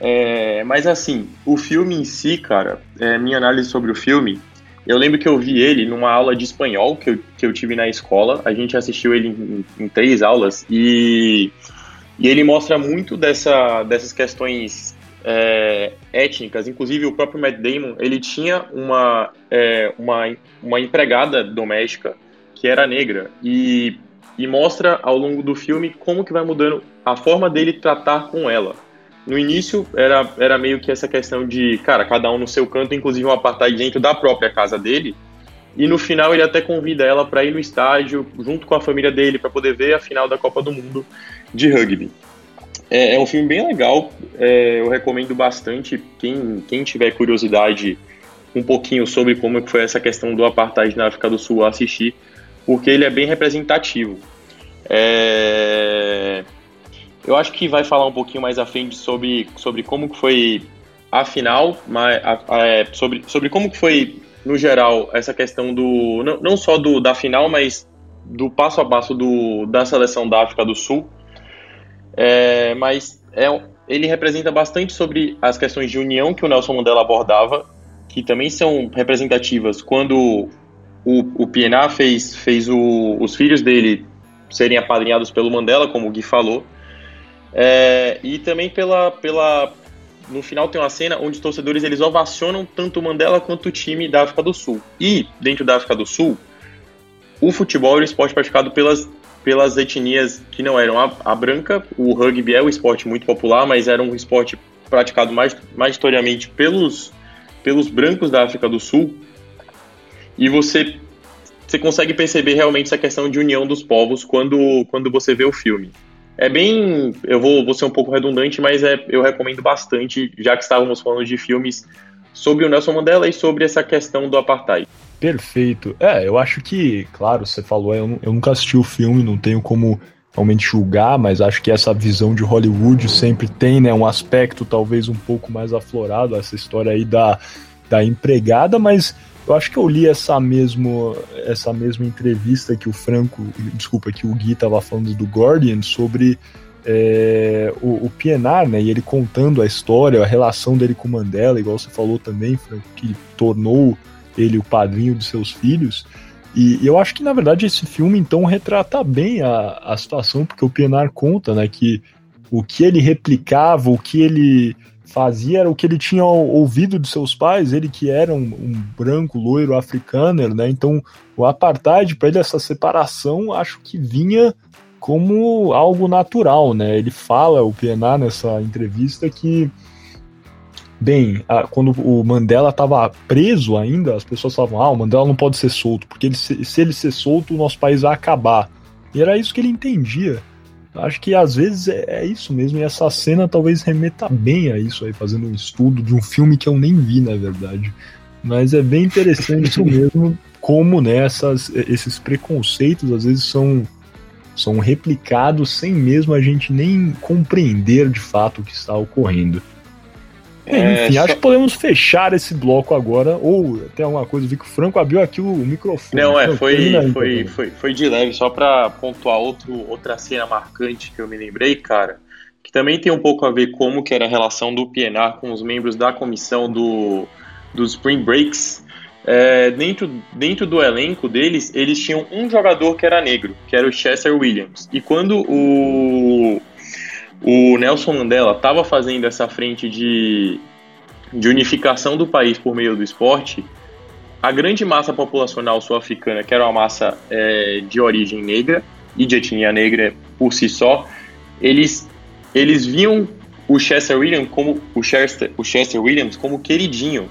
É, mas assim, o filme em si, cara, é, minha análise sobre o filme, eu lembro que eu vi ele numa aula de espanhol que eu, que eu tive na escola. A gente assistiu ele em, em três aulas e, e ele mostra muito dessa, dessas questões é, étnicas. Inclusive, o próprio Matt Damon ele tinha uma, é, uma, uma empregada doméstica que era negra e, e mostra ao longo do filme como que vai mudando a forma dele tratar com ela. No início era, era meio que essa questão de, cara, cada um no seu canto, inclusive um apartheid dentro da própria casa dele. E no final ele até convida ela para ir no estádio junto com a família dele para poder ver a final da Copa do Mundo de rugby. É, é um filme bem legal, é, eu recomendo bastante. Quem, quem tiver curiosidade um pouquinho sobre como foi essa questão do apartheid na África do Sul assistir, porque ele é bem representativo. É... Eu acho que vai falar um pouquinho mais à frente sobre, sobre como que foi a final, mas, a, a, é, sobre, sobre como que foi, no geral, essa questão do. Não, não só do, da final, mas do passo a passo do, da seleção da África do Sul. É, mas é, ele representa bastante sobre as questões de união que o Nelson Mandela abordava, que também são representativas quando o, o PNA fez, fez o, os filhos dele serem apadrinhados pelo Mandela, como o Gui falou, é, e também pela, pela. No final tem uma cena onde os torcedores eles ovacionam tanto o Mandela quanto o time da África do Sul. E, dentro da África do Sul, o futebol era o esporte praticado pelas, pelas etnias que não eram a, a branca. O rugby é um esporte muito popular, mas era um esporte praticado mais, majoritariamente pelos, pelos brancos da África do Sul. E você, você consegue perceber realmente essa questão de união dos povos quando, quando você vê o filme. É bem. Eu vou, vou ser um pouco redundante, mas é, eu recomendo bastante, já que estávamos falando de filmes sobre o Nelson Mandela e sobre essa questão do apartheid. Perfeito. É, eu acho que, claro, você falou, eu, eu nunca assisti o filme, não tenho como realmente julgar, mas acho que essa visão de Hollywood sempre tem, né, um aspecto talvez um pouco mais aflorado, essa história aí da, da empregada, mas eu acho que eu li essa, mesmo, essa mesma entrevista que o Franco, desculpa, que o Gui estava falando do Guardian sobre é, o, o Pienaar, né? E ele contando a história, a relação dele com Mandela, igual você falou também, Franco, que tornou ele o padrinho de seus filhos. E, e eu acho que, na verdade, esse filme, então, retrata bem a, a situação, porque o Pienaar conta, né, que o que ele replicava, o que ele fazia era o que ele tinha ouvido de seus pais, ele que era um, um branco, loiro, africano, né? Então, o apartheid, para ele, essa separação, acho que vinha como algo natural, né? Ele fala, o Pienaar, nessa entrevista, que, bem, a, quando o Mandela estava preso ainda, as pessoas falavam, ah, o Mandela não pode ser solto, porque ele, se, se ele ser solto, o nosso país vai acabar. E era isso que ele entendia. Acho que às vezes é, é, isso mesmo, e essa cena talvez remeta bem a isso aí, fazendo um estudo de um filme que eu nem vi, na verdade. Mas é bem interessante isso mesmo, como né, essas, esses preconceitos às vezes são, são replicados sem mesmo a gente nem compreender de fato o que está ocorrendo. É, Enfim, só... acho que podemos fechar esse bloco agora. Ou tem alguma coisa, vi que o Franco abriu aqui o microfone. Não, é, foi, foi, foi, foi de leve, só para pontuar outro, outra cena marcante que eu me lembrei, cara, que também tem um pouco a ver como que era a relação do PNR com os membros da comissão do, dos Spring Breaks. É, dentro, dentro do elenco deles, eles tinham um jogador que era negro, que era o Chester Williams. E quando o o Nelson Mandela estava fazendo essa frente de, de unificação do país por meio do esporte, a grande massa populacional sul-africana, que era uma massa é, de origem negra e de etnia negra por si só, eles, eles viam o Chester Williams como o Chester, o Chester Williams como queridinho.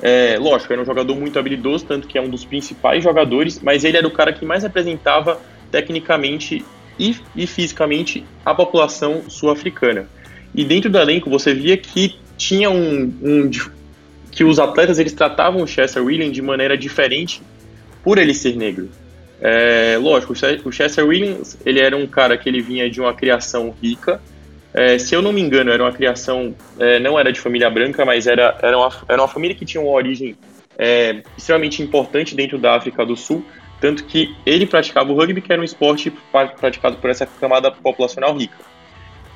É, lógico, era um jogador muito habilidoso, tanto que é um dos principais jogadores, mas ele era o cara que mais representava tecnicamente e, e fisicamente a população sul-africana. E dentro do elenco você via que tinha um, um, que os atletas eles tratavam o Chester Williams de maneira diferente por ele ser negro. É, lógico, o Chester Williams ele era um cara que ele vinha de uma criação rica. É, se eu não me engano, era uma criação, é, não era de família branca, mas era, era, uma, era uma família que tinha uma origem é, extremamente importante dentro da África do Sul. Tanto que ele praticava o rugby, que era um esporte praticado por essa camada populacional rica.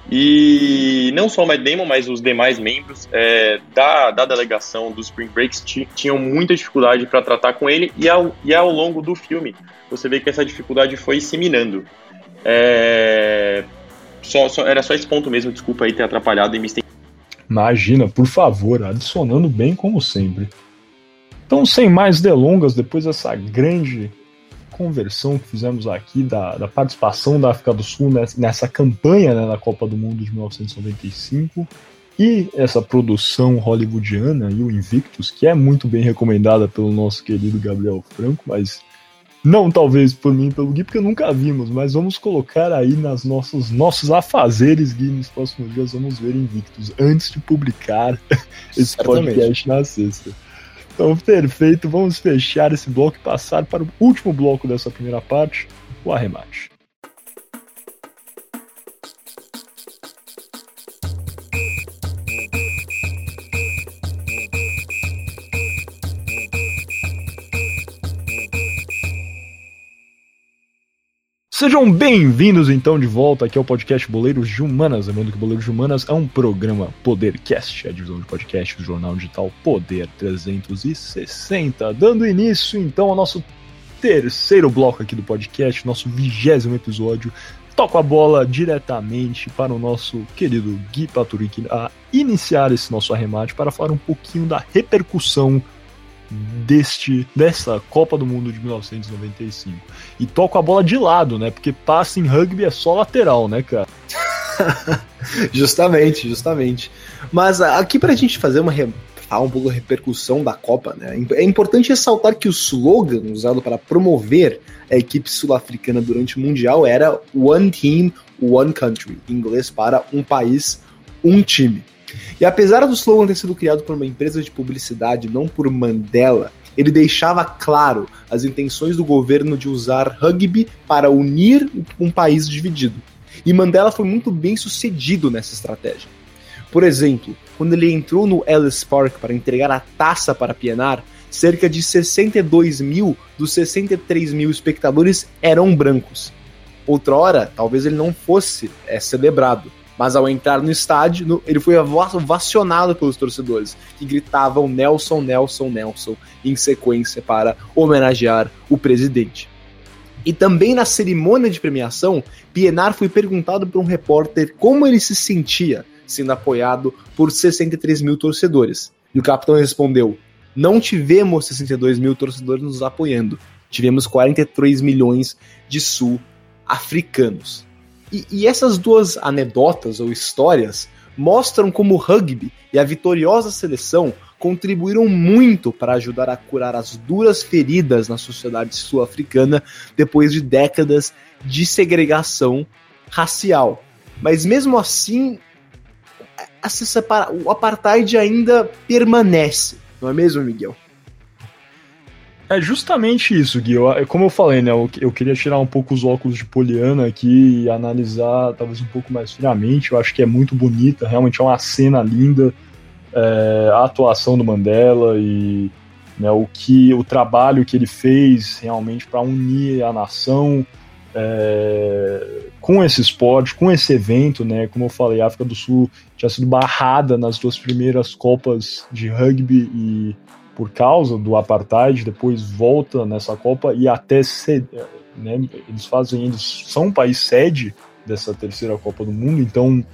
E não só o Matt Damon, mas os demais membros é, da, da delegação dos Spring Breaks tinham muita dificuldade para tratar com ele, e ao, e ao longo do filme você vê que essa dificuldade foi se minando. É, só, só, era só esse ponto mesmo, desculpa aí ter atrapalhado e me Imagina, por favor, adicionando bem como sempre. Então, sem mais delongas, depois dessa grande conversão que fizemos aqui da, da participação da África do Sul nessa, nessa campanha né, na Copa do Mundo de 1995. e essa produção hollywoodiana e o Invictus, que é muito bem recomendada pelo nosso querido Gabriel Franco, mas não talvez por mim pelo Gui, porque nunca vimos, mas vamos colocar aí nas nossos, nossos afazeres, Gui, nos próximos dias vamos ver Invictus, antes de publicar esse Certamente. podcast na sexta. Então, perfeito, vamos fechar esse bloco e passar para o último bloco dessa primeira parte, o arremate. Sejam bem-vindos então de volta aqui ao podcast Boleiros de Humanas. Lembrando que Boleiros de Humanas é um programa Podercast, a divisão de podcast do jornal digital Poder 360. Dando início então ao nosso terceiro bloco aqui do podcast, nosso vigésimo episódio. Toco a bola diretamente para o nosso querido Gui Paturic a iniciar esse nosso arremate para falar um pouquinho da repercussão deste dessa Copa do Mundo de 1995. E toco a bola de lado, né? Porque passe em rugby é só lateral, né, cara? justamente, justamente. Mas aqui pra gente fazer uma falar um pouco da repercussão da Copa, né? É importante ressaltar que o slogan usado para promover a equipe sul-africana durante o Mundial era One Team, One Country, em inglês para um país, um time. E apesar do slogan ter sido criado por uma empresa de publicidade, não por Mandela, ele deixava claro as intenções do governo de usar rugby para unir um país dividido. E Mandela foi muito bem sucedido nessa estratégia. Por exemplo, quando ele entrou no Ellis Park para entregar a taça para Pienaar, cerca de 62 mil dos 63 mil espectadores eram brancos. Outrora, talvez ele não fosse é, celebrado, mas ao entrar no estádio, ele foi ovacionado pelos torcedores, que gritavam Nelson, Nelson, Nelson, em sequência para homenagear o presidente. E também na cerimônia de premiação, Pienaar foi perguntado por um repórter como ele se sentia sendo apoiado por 63 mil torcedores. E o capitão respondeu: Não tivemos 62 mil torcedores nos apoiando, tivemos 43 milhões de sul-africanos. E, e essas duas anedotas ou histórias mostram como o rugby e a vitoriosa seleção contribuíram muito para ajudar a curar as duras feridas na sociedade sul-africana depois de décadas de segregação racial. Mas mesmo assim, separa... o apartheid ainda permanece, não é mesmo, Miguel? É justamente isso, Gui. Eu, como eu falei, né? Eu, eu, queria tirar um pouco os óculos de Poliana aqui e analisar talvez um pouco mais friamente. Eu acho que é muito bonita, realmente é uma cena linda. É, a atuação do Mandela e né, o que o trabalho que ele fez realmente para unir a nação é, com esse esporte, com esse evento, né? Como eu falei, a África do Sul tinha sido barrada nas duas primeiras Copas de rugby e por causa do apartheid, depois volta nessa Copa e até ser, né, eles fazem, eles são um país sede dessa terceira Copa do Mundo, então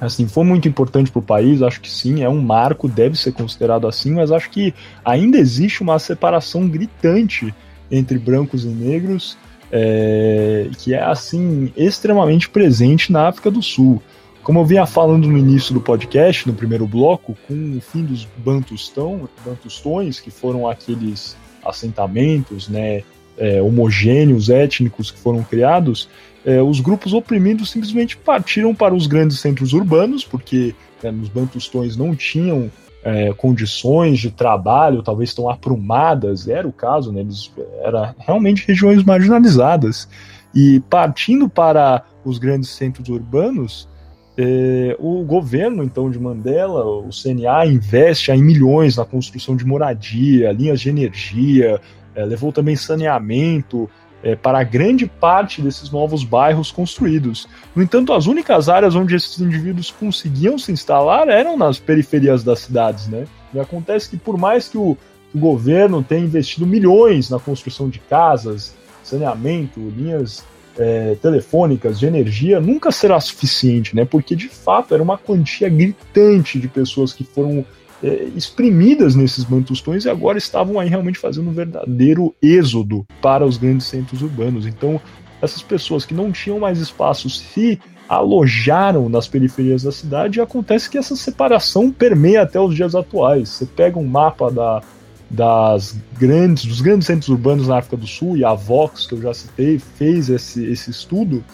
assim, foi muito importante para o país, acho que sim, é um marco, deve ser considerado assim, mas acho que ainda existe uma separação gritante entre brancos e negros, é, que é assim extremamente presente na África do Sul. Como eu vinha falando no início do podcast, no primeiro bloco, com o fim dos Bantustão, Bantustões, que foram aqueles assentamentos né, é, homogêneos, étnicos que foram criados, é, os grupos oprimidos simplesmente partiram para os grandes centros urbanos, porque né, nos Bantustões não tinham é, condições de trabalho, talvez estão aprumadas, era o caso, né, eles era realmente regiões marginalizadas. E partindo para os grandes centros urbanos, é, o governo, então, de Mandela, o CNA, investe em milhões na construção de moradia, linhas de energia, é, levou também saneamento é, para grande parte desses novos bairros construídos. No entanto, as únicas áreas onde esses indivíduos conseguiam se instalar eram nas periferias das cidades. Né? E acontece que, por mais que o, que o governo tenha investido milhões na construção de casas, saneamento, linhas é, telefônicas, de energia, nunca será suficiente, né? Porque de fato era uma quantia gritante de pessoas que foram é, exprimidas nesses bantustões e agora estavam aí realmente fazendo um verdadeiro êxodo para os grandes centros urbanos. Então, essas pessoas que não tinham mais espaço se alojaram nas periferias da cidade e acontece que essa separação permeia até os dias atuais. Você pega um mapa da, das grandes, dos grandes centros urbanos na África do Sul, e a Vox, que eu já citei, fez esse, esse estudo,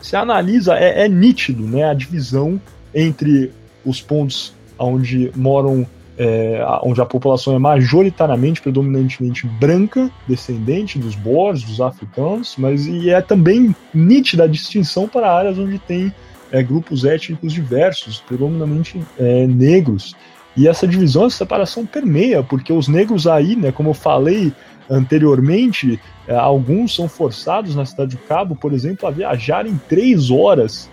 você analisa, é, é nítido né, a divisão entre os pontos onde moram é, onde a população é majoritariamente, predominantemente branca, descendente dos Boers, dos africanos, mas e é também nítida a distinção para áreas onde tem é, grupos étnicos diversos, predominantemente é, negros. E essa divisão, essa separação permeia, porque os negros aí, né, como eu falei anteriormente, é, alguns são forçados na cidade do Cabo, por exemplo, a viajarem três horas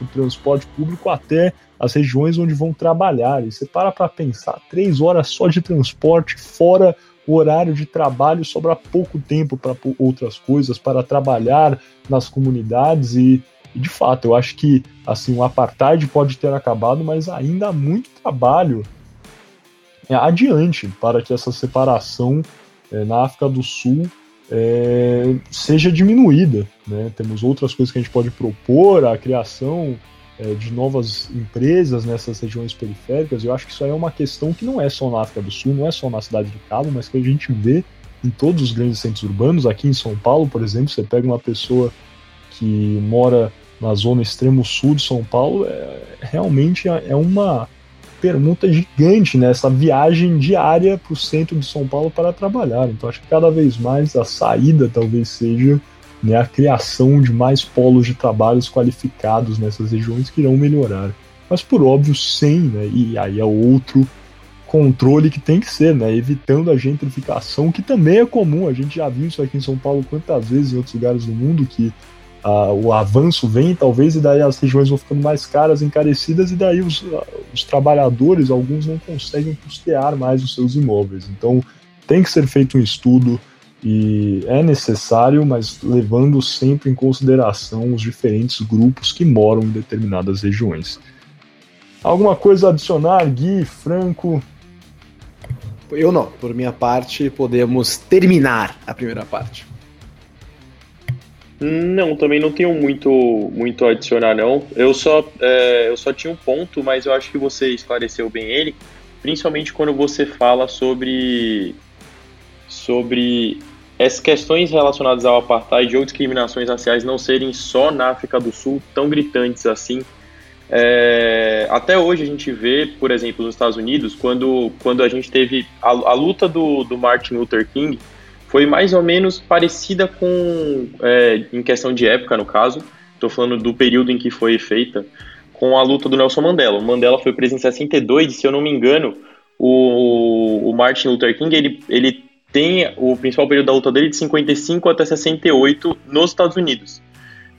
o transporte público até as regiões onde vão trabalhar. E você para para pensar, três horas só de transporte, fora o horário de trabalho, sobra pouco tempo para outras coisas, para trabalhar nas comunidades e, e, de fato, eu acho que assim o apartheid pode ter acabado, mas ainda há muito trabalho adiante para que essa separação é, na África do Sul é, seja diminuída. Né? Temos outras coisas que a gente pode propor, a criação é, de novas empresas nessas regiões periféricas. Eu acho que isso aí é uma questão que não é só na África do Sul, não é só na cidade de Cabo, mas que a gente vê em todos os grandes centros urbanos. Aqui em São Paulo, por exemplo, você pega uma pessoa que mora na zona extremo sul de São Paulo, é, realmente é uma permuta gigante né? viagem diária para o centro de São Paulo para trabalhar. Então acho que cada vez mais a saída talvez seja né, a criação de mais polos de trabalhos qualificados nessas regiões que irão melhorar. Mas por óbvio, sem, né, e aí é outro controle que tem que ser, né, evitando a gentrificação, que também é comum, a gente já viu isso aqui em São Paulo quantas vezes em outros lugares do mundo, que uh, o avanço vem, talvez, e daí as regiões vão ficando mais caras, encarecidas, e daí os, os trabalhadores, alguns não conseguem custear mais os seus imóveis. Então tem que ser feito um estudo, e é necessário, mas levando sempre em consideração os diferentes grupos que moram em determinadas regiões. Alguma coisa a adicionar, Gui, Franco? Eu não. Por minha parte, podemos terminar a primeira parte. Não, também não tenho muito, muito a adicionar, não. Eu só, é, eu só tinha um ponto, mas eu acho que você esclareceu bem ele, principalmente quando você fala sobre, sobre as questões relacionadas ao apartheid ou discriminações raciais não serem só na África do Sul tão gritantes assim. É, até hoje a gente vê, por exemplo, nos Estados Unidos, quando, quando a gente teve a, a luta do, do Martin Luther King, foi mais ou menos parecida com, é, em questão de época, no caso, estou falando do período em que foi feita, com a luta do Nelson Mandela. O Mandela foi preso em 62, e se eu não me engano, o, o Martin Luther King ele, ele tem o principal período da luta dele de 55 até 68 nos Estados Unidos.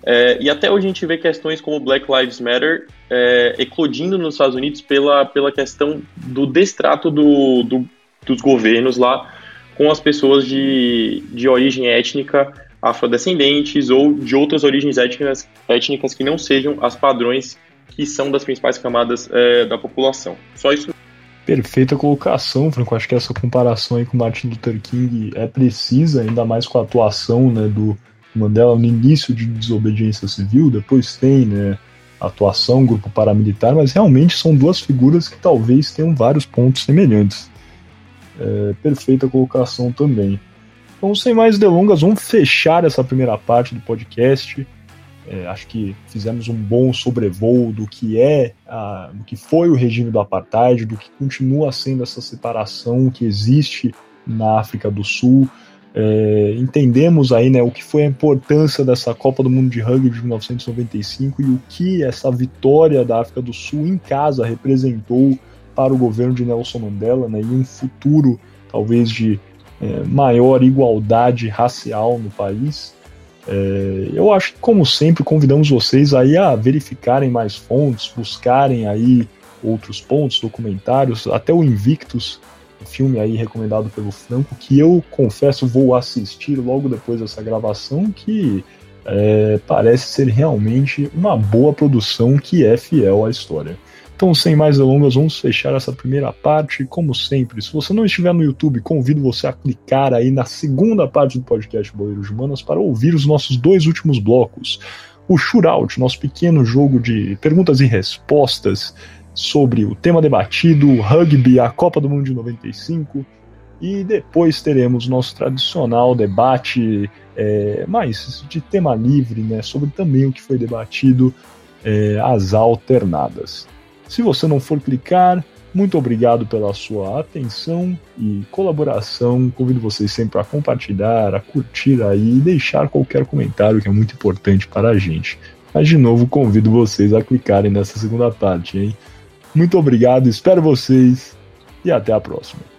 É, e até hoje a gente vê questões como Black Lives Matter é, eclodindo nos Estados Unidos pela, pela questão do destrato do, do, dos governos lá com as pessoas de, de origem étnica afrodescendentes ou de outras origens étnicas, étnicas que não sejam as padrões que são das principais camadas é, da população. Só isso Perfeita colocação, Franco. Acho que essa comparação aí com Martin Luther King é precisa, ainda mais com a atuação né, do Mandela no início de desobediência civil, depois tem né, atuação, grupo paramilitar, mas realmente são duas figuras que talvez tenham vários pontos semelhantes. É, perfeita colocação também. Então, sem mais delongas, vamos fechar essa primeira parte do podcast. É, acho que fizemos um bom sobrevoo do que é, a, do que foi o regime do apartheid, do que continua sendo essa separação que existe na África do Sul. É, entendemos aí né, o que foi a importância dessa Copa do Mundo de Rugby de 1995 e o que essa vitória da África do Sul em casa representou para o governo de Nelson Mandela né, e um futuro talvez de é, maior igualdade racial no país. É, eu acho que, como sempre, convidamos vocês aí a verificarem mais fontes, buscarem aí outros pontos, documentários, até o Invictus, filme aí recomendado pelo Franco, que eu confesso vou assistir logo depois dessa gravação, que é, parece ser realmente uma boa produção que é fiel à história. Então, sem mais delongas, vamos fechar essa primeira parte. Como sempre, se você não estiver no YouTube, convido você a clicar aí na segunda parte do podcast Boleiros Humanas para ouvir os nossos dois últimos blocos. o Shootout, nosso pequeno jogo de perguntas e respostas sobre o tema debatido, o rugby, a Copa do Mundo de 95. E depois teremos nosso tradicional debate é, mais de tema livre, né, sobre também o que foi debatido, é, as alternadas. Se você não for clicar, muito obrigado pela sua atenção e colaboração. Convido vocês sempre a compartilhar, a curtir aí e deixar qualquer comentário que é muito importante para a gente. Mas de novo convido vocês a clicarem nessa segunda parte, hein? Muito obrigado, espero vocês e até a próxima.